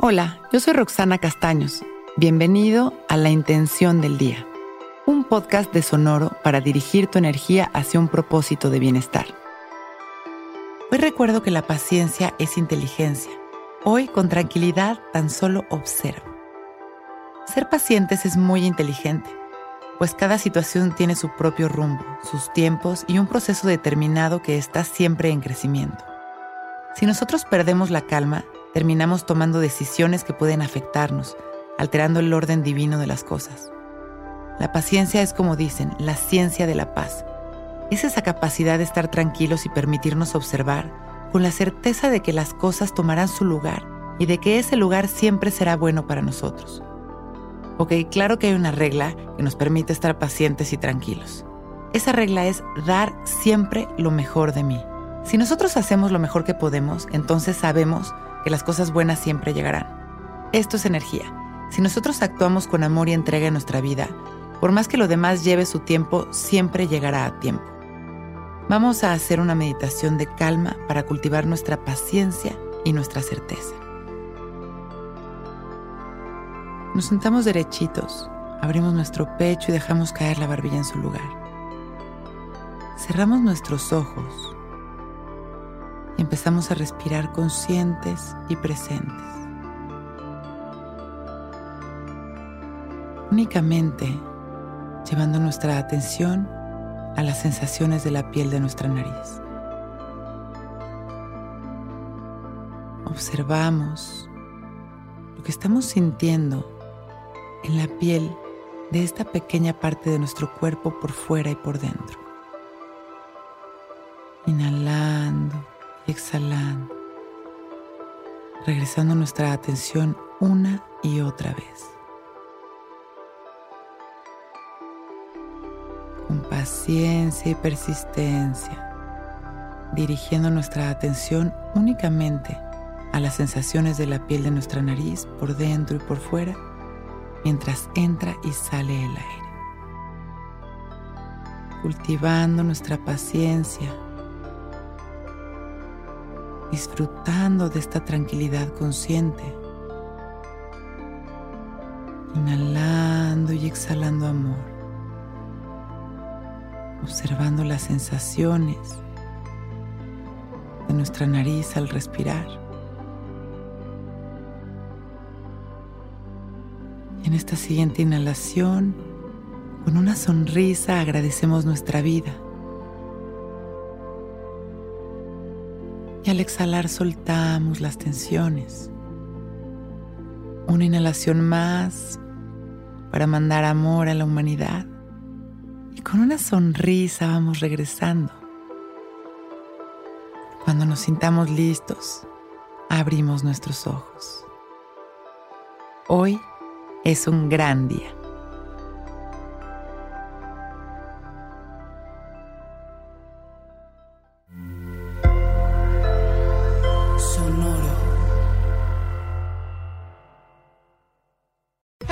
Hola, yo soy Roxana Castaños. Bienvenido a La Intención del Día, un podcast de Sonoro para dirigir tu energía hacia un propósito de bienestar. Hoy recuerdo que la paciencia es inteligencia. Hoy, con tranquilidad, tan solo observo. Ser pacientes es muy inteligente, pues cada situación tiene su propio rumbo, sus tiempos y un proceso determinado que está siempre en crecimiento. Si nosotros perdemos la calma, terminamos tomando decisiones que pueden afectarnos, alterando el orden divino de las cosas. La paciencia es, como dicen, la ciencia de la paz. Es esa capacidad de estar tranquilos y permitirnos observar con la certeza de que las cosas tomarán su lugar y de que ese lugar siempre será bueno para nosotros. Ok, claro que hay una regla que nos permite estar pacientes y tranquilos. Esa regla es dar siempre lo mejor de mí. Si nosotros hacemos lo mejor que podemos, entonces sabemos que las cosas buenas siempre llegarán. Esto es energía. Si nosotros actuamos con amor y entrega en nuestra vida, por más que lo demás lleve su tiempo, siempre llegará a tiempo. Vamos a hacer una meditación de calma para cultivar nuestra paciencia y nuestra certeza. Nos sentamos derechitos, abrimos nuestro pecho y dejamos caer la barbilla en su lugar. Cerramos nuestros ojos empezamos a respirar conscientes y presentes. Únicamente llevando nuestra atención a las sensaciones de la piel de nuestra nariz. Observamos lo que estamos sintiendo en la piel de esta pequeña parte de nuestro cuerpo por fuera y por dentro. Inhalando exhalando, regresando nuestra atención una y otra vez. Con paciencia y persistencia, dirigiendo nuestra atención únicamente a las sensaciones de la piel de nuestra nariz por dentro y por fuera, mientras entra y sale el aire. Cultivando nuestra paciencia disfrutando de esta tranquilidad consciente. Inhalando y exhalando amor. Observando las sensaciones de nuestra nariz al respirar. En esta siguiente inhalación, con una sonrisa agradecemos nuestra vida al exhalar soltamos las tensiones. Una inhalación más para mandar amor a la humanidad y con una sonrisa vamos regresando. Cuando nos sintamos listos, abrimos nuestros ojos. Hoy es un gran día.